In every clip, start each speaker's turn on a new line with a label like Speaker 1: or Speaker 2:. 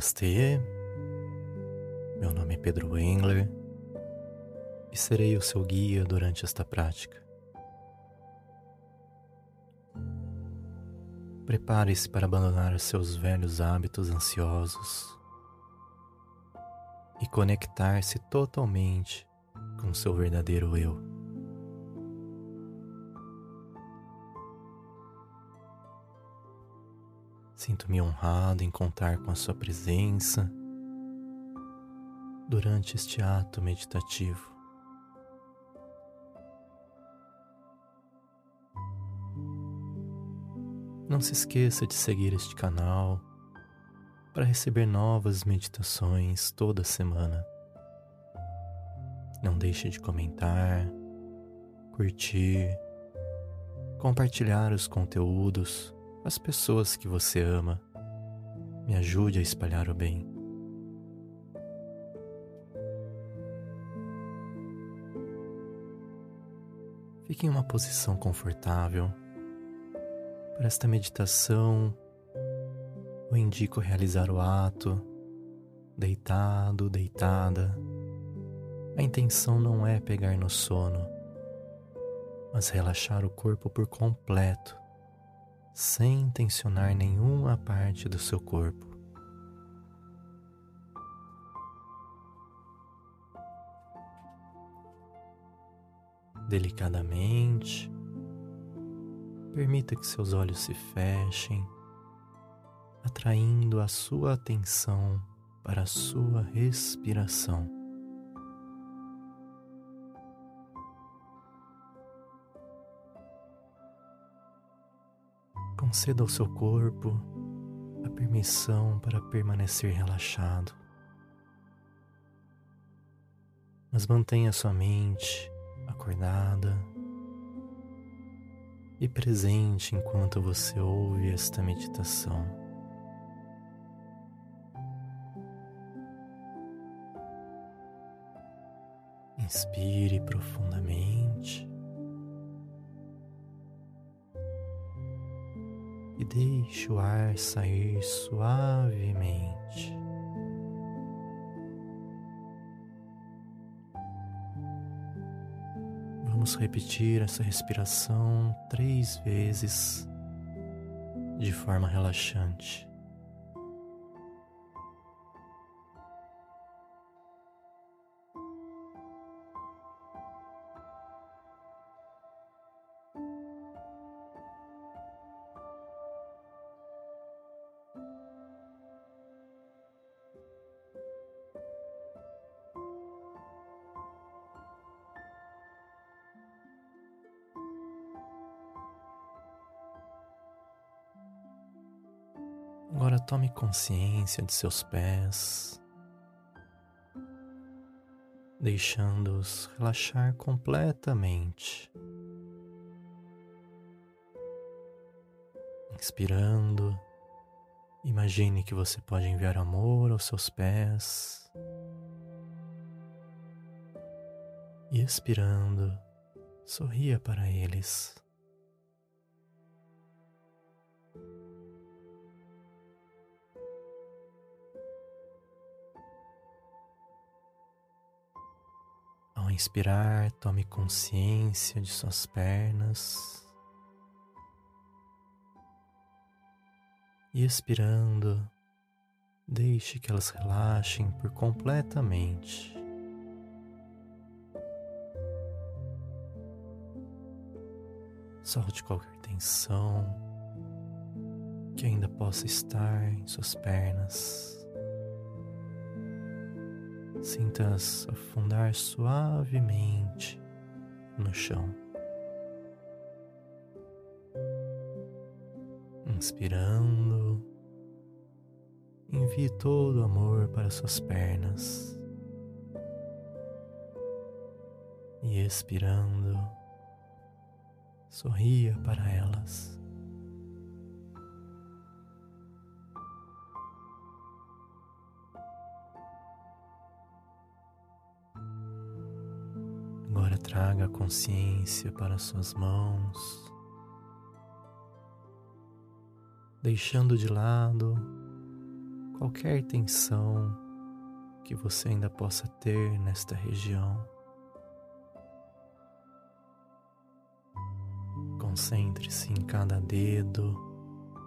Speaker 1: Namastê, meu nome é Pedro Engler e serei o seu guia durante esta prática. Prepare-se para abandonar seus velhos hábitos ansiosos e conectar-se totalmente com seu verdadeiro eu. Sinto-me honrado em contar com a sua presença durante este ato meditativo. Não se esqueça de seguir este canal para receber novas meditações toda semana. Não deixe de comentar, curtir, compartilhar os conteúdos as pessoas que você ama. Me ajude a espalhar o bem. Fique em uma posição confortável. Para esta meditação, eu indico realizar o ato deitado, deitada. A intenção não é pegar no sono, mas relaxar o corpo por completo sem tensionar nenhuma parte do seu corpo. Delicadamente, permita que seus olhos se fechem, atraindo a sua atenção para a sua respiração. Conceda ao seu corpo a permissão para permanecer relaxado. Mas mantenha sua mente acordada e presente enquanto você ouve esta meditação. Inspire profundamente. E deixe o ar sair suavemente. Vamos repetir essa respiração três vezes de forma relaxante. Consciência de seus pés, deixando-os relaxar completamente. Inspirando, imagine que você pode enviar amor aos seus pés. E expirando, sorria para eles. Ao inspirar, tome consciência de suas pernas. E expirando, deixe que elas relaxem por completamente. Solte qualquer tensão que ainda possa estar em suas pernas. Sinta-as afundar suavemente no chão. Inspirando, envie todo o amor para suas pernas. E expirando, sorria para elas. Agora traga a consciência para suas mãos, deixando de lado qualquer tensão que você ainda possa ter nesta região. Concentre-se em cada dedo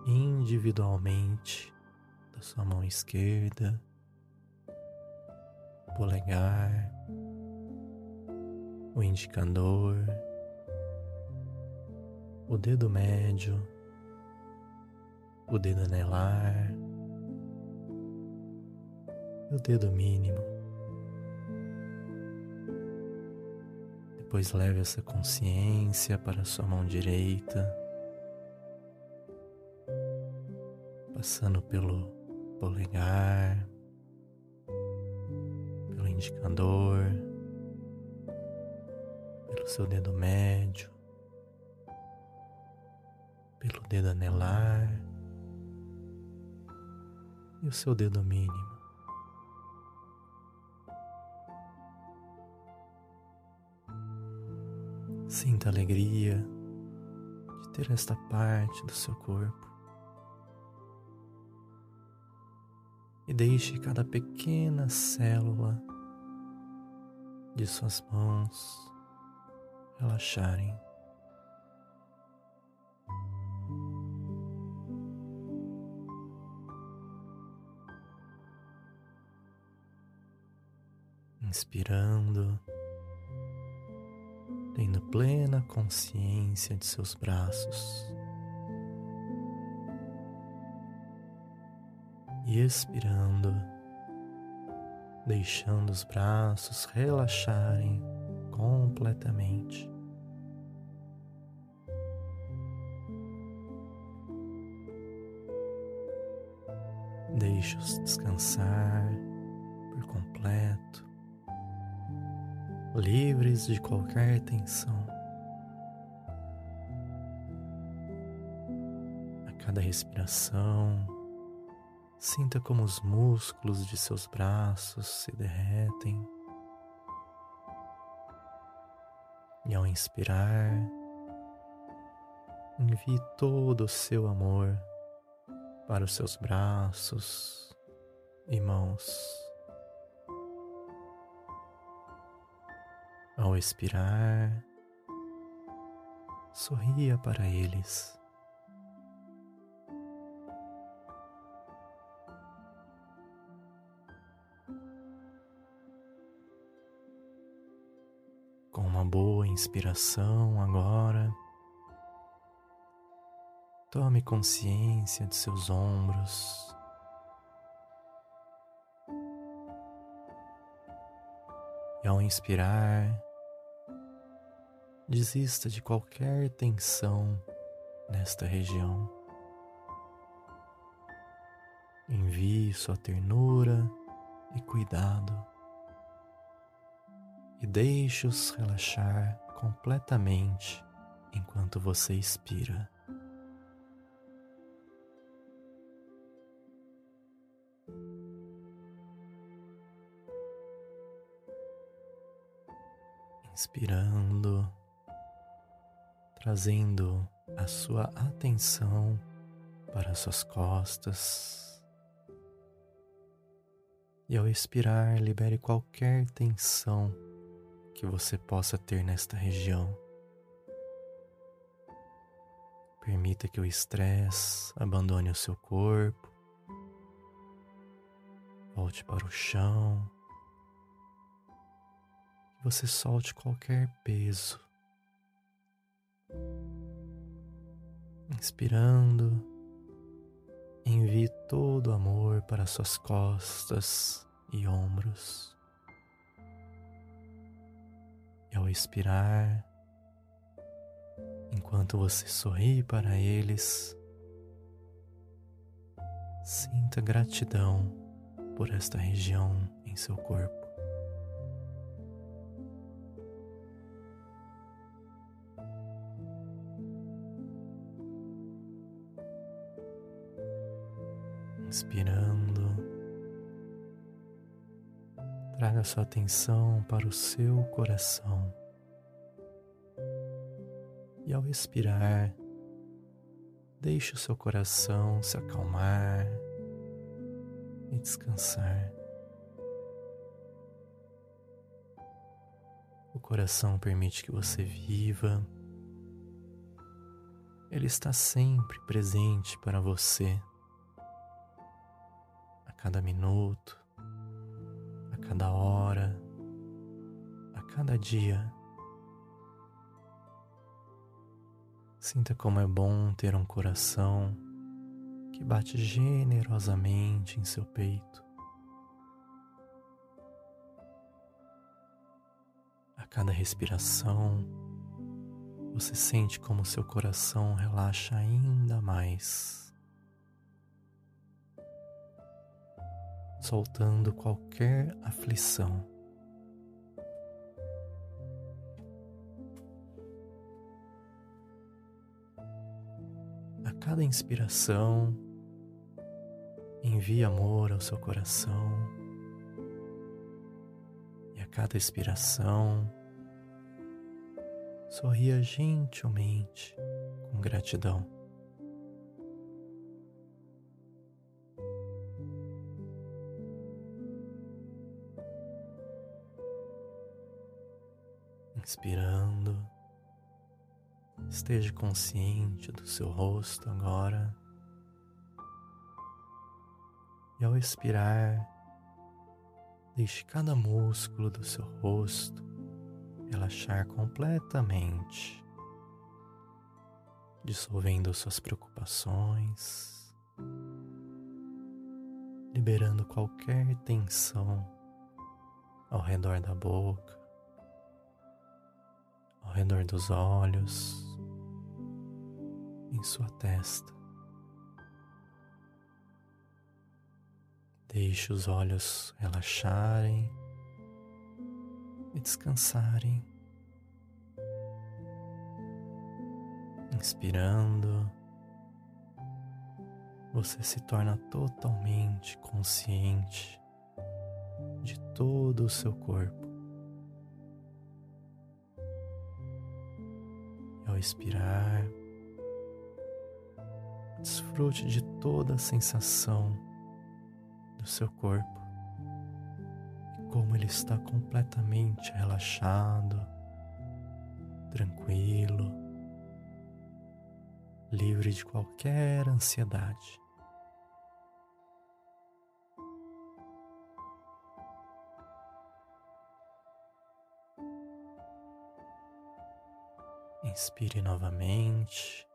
Speaker 1: individualmente da sua mão esquerda, polegar, o indicador, o dedo médio, o dedo anelar o dedo mínimo. Depois leve essa consciência para a sua mão direita, passando pelo polegar, pelo indicador, pelo seu dedo médio, pelo dedo anelar e o seu dedo mínimo. Sinta alegria de ter esta parte do seu corpo. E deixe cada pequena célula de suas mãos relaxarem. Inspirando, tendo plena consciência de seus braços. E expirando, deixando os braços relaxarem completamente. Deixe-os descansar por completo, livres de qualquer tensão. A cada respiração, sinta como os músculos de seus braços se derretem. E ao inspirar, envie todo o seu amor para os seus braços e mãos. Ao expirar, sorria para eles. Inspiração agora, tome consciência de seus ombros. E ao inspirar, desista de qualquer tensão nesta região. Envie sua ternura e cuidado e deixe-os relaxar completamente enquanto você expira. Inspirando, trazendo a sua atenção para suas costas. E ao expirar, libere qualquer tensão que você possa ter nesta região. Permita que o estresse abandone o seu corpo, volte para o chão, que você solte qualquer peso. Inspirando, envie todo o amor para suas costas e ombros. E ao expirar, enquanto você sorri para eles, sinta gratidão por esta região em seu corpo. Traga sua atenção para o seu coração. E ao expirar, deixe o seu coração se acalmar e descansar. O coração permite que você viva. Ele está sempre presente para você. A cada minuto, a cada hora, a cada dia. Sinta como é bom ter um coração que bate generosamente em seu peito. A cada respiração, você sente como seu coração relaxa ainda mais, soltando qualquer aflição. A cada inspiração, envie amor ao seu coração e a cada expiração sorria gentilmente com gratidão. Inspirando, esteja consciente do seu rosto agora. E ao expirar, deixe cada músculo do seu rosto relaxar completamente, dissolvendo suas preocupações, liberando qualquer tensão ao redor da boca, ao redor dos olhos, em sua testa. Deixe os olhos relaxarem e descansarem. Inspirando, você se torna totalmente consciente de todo o seu corpo. Ao expirar, desfrute de toda a sensação do seu corpo e como ele está completamente relaxado, tranquilo, livre de qualquer ansiedade. Inspire novamente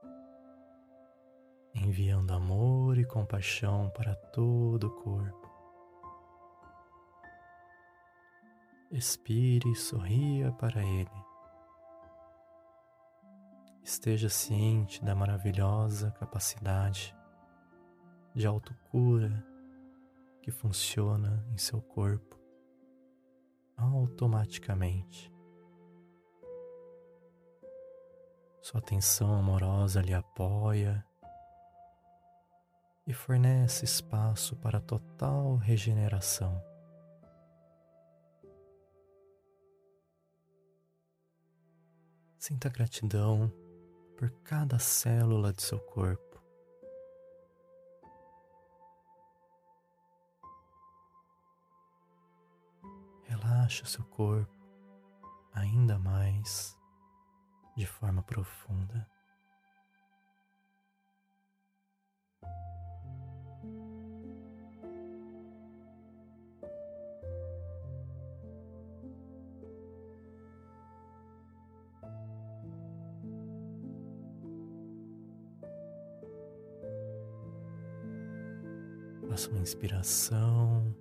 Speaker 1: enviando amor e compaixão para todo o corpo. Expire e sorria para Ele. Esteja ciente da maravilhosa capacidade de autocura que funciona em seu corpo automaticamente. Sua atenção amorosa lhe apoia e fornece espaço para total regeneração. Sinta gratidão por cada célula de seu corpo. Relaxe o seu corpo ainda mais de forma profunda. Faça uma inspiração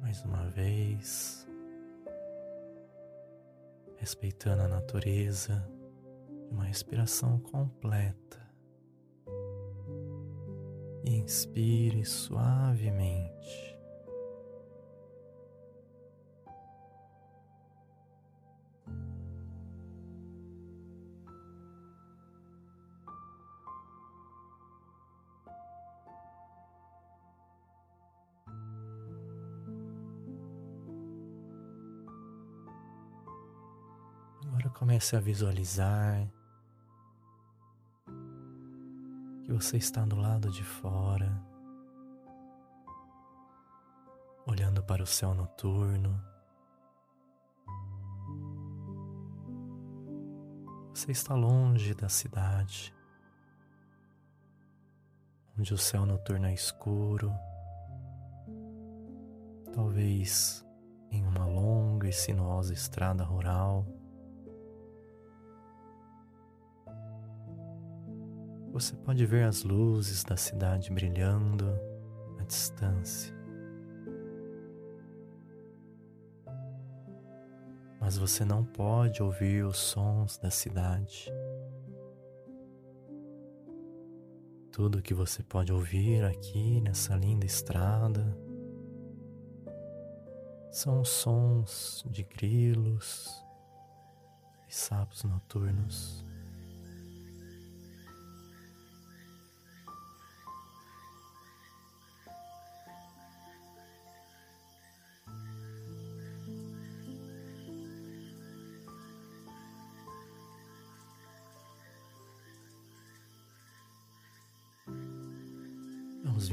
Speaker 1: mais uma vez, respeitando a natureza uma respiração completa. Inspire suavemente. Comece a visualizar que você está do lado de fora olhando para o céu noturno. Você está longe da cidade, onde o céu noturno é escuro, talvez em uma longa e sinuosa estrada rural. Você pode ver as luzes da cidade brilhando à distância. Mas você não pode ouvir os sons da cidade. Tudo que você pode ouvir aqui nessa linda estrada são sons de grilos e sapos noturnos.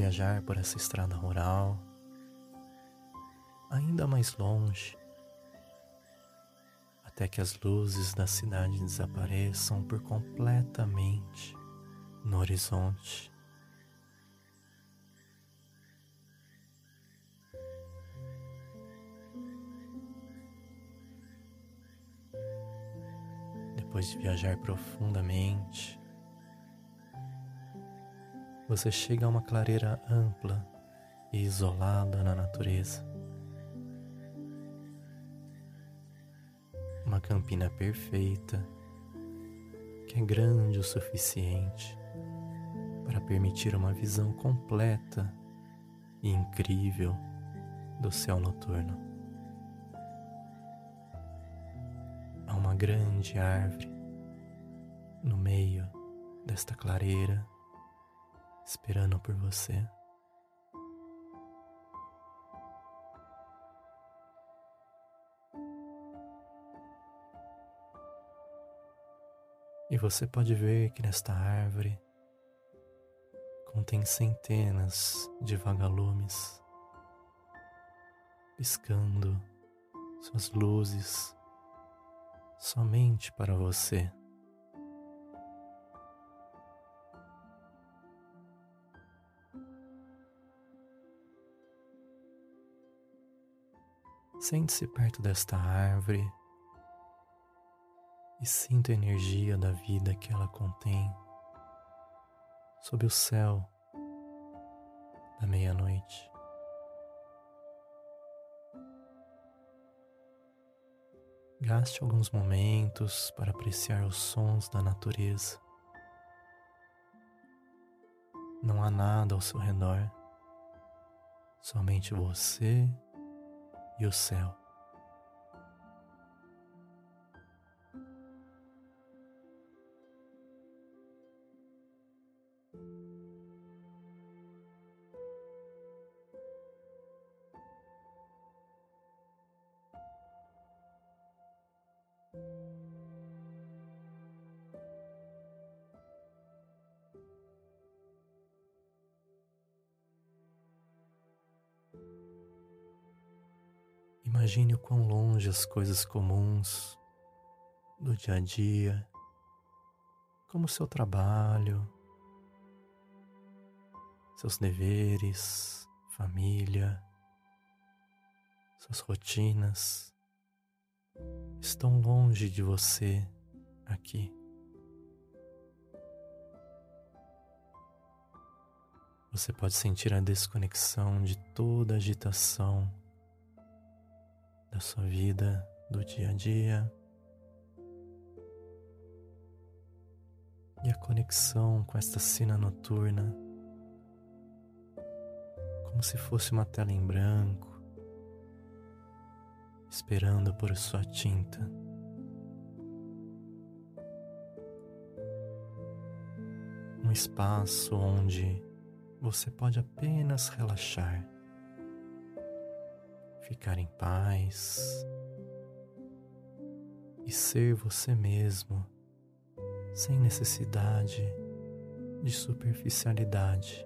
Speaker 1: Viajar por essa estrada rural ainda mais longe, até que as luzes da cidade desapareçam por completamente no horizonte. Depois de viajar profundamente, você chega a uma clareira ampla e isolada na natureza. uma campina perfeita que é grande o suficiente para permitir uma visão completa e incrível do céu noturno. Há uma grande árvore no meio desta clareira esperando por você. E você pode ver que nesta árvore contém centenas de vagalumes piscando suas luzes somente para você. Sente-se perto desta árvore e sinta a energia da vida que ela contém sob o céu da meia-noite. Gaste alguns momentos para apreciar os sons da natureza. Não há nada ao seu redor, somente você e o céu. Imagine o quão longe as coisas comuns do dia a dia, como seu trabalho, seus deveres, família, suas rotinas, estão longe de você aqui. Você pode sentir a desconexão de toda a agitação da sua vida, do dia a dia. E a conexão com esta cena noturna, como se fosse uma tela em branco, esperando por sua tinta. Um espaço onde você pode apenas relaxar ficar em paz e ser você mesmo sem necessidade de superficialidade.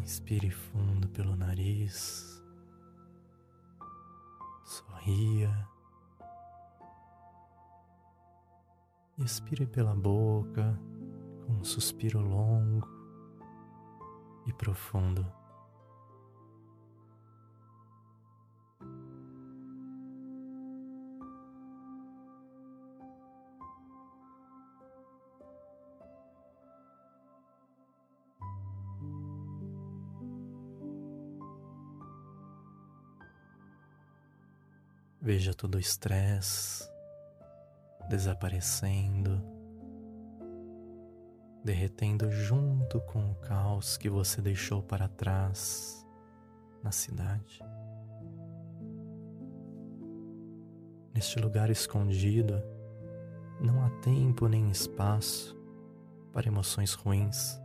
Speaker 1: Inspire fundo pelo nariz. Sorria. Expire pela boca com um suspiro longo e profundo. Veja todo o estresse desaparecendo, derretendo junto com o caos que você deixou para trás na cidade. Neste lugar escondido, não há tempo nem espaço para emoções ruins,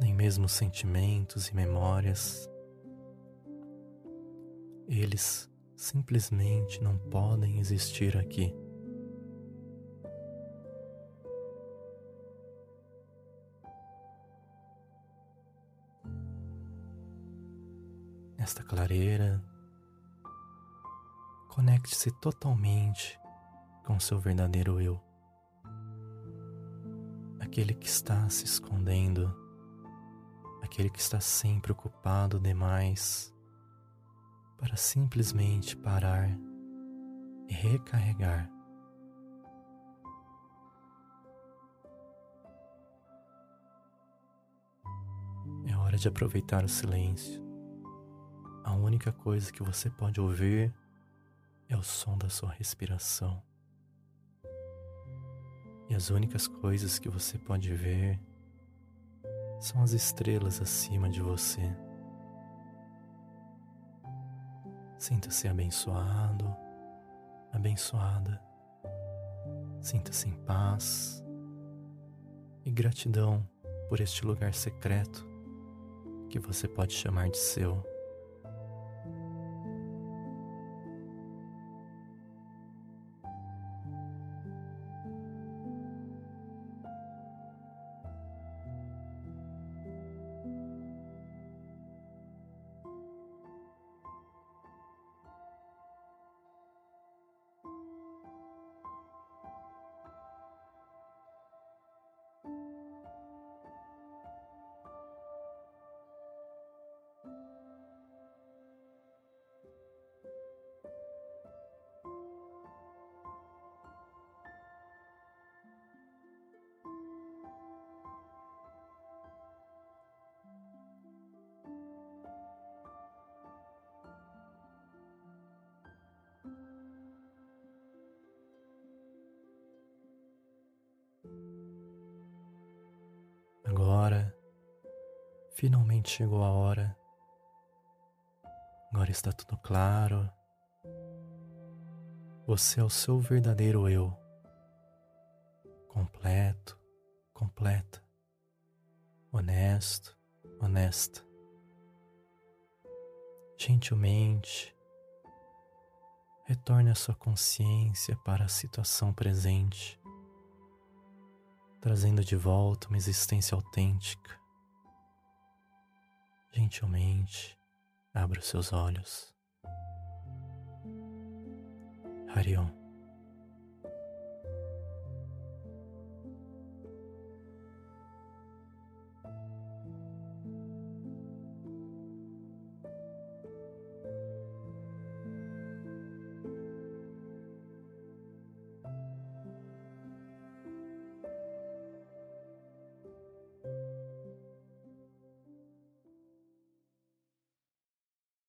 Speaker 1: nem mesmo sentimentos e memórias eles simplesmente não podem existir aqui. Nesta clareira, conecte-se totalmente com seu verdadeiro eu, aquele que está se escondendo, aquele que está sempre ocupado demais para simplesmente parar e recarregar. É hora de aproveitar o silêncio. A única coisa que você pode ouvir é o som da sua respiração. E as únicas coisas que você pode ver são as estrelas acima de você. Sinta-se abençoado, abençoada. Sinta-se em paz e gratidão por este lugar secreto que você pode chamar de seu. Finalmente chegou a hora. Agora está tudo claro. Você é o seu verdadeiro eu. Completo, completa. Honesto, honesta. Gentilmente, retorne a sua consciência para a situação presente trazendo de volta uma existência autêntica. Gentilmente, abra os seus olhos. Harion.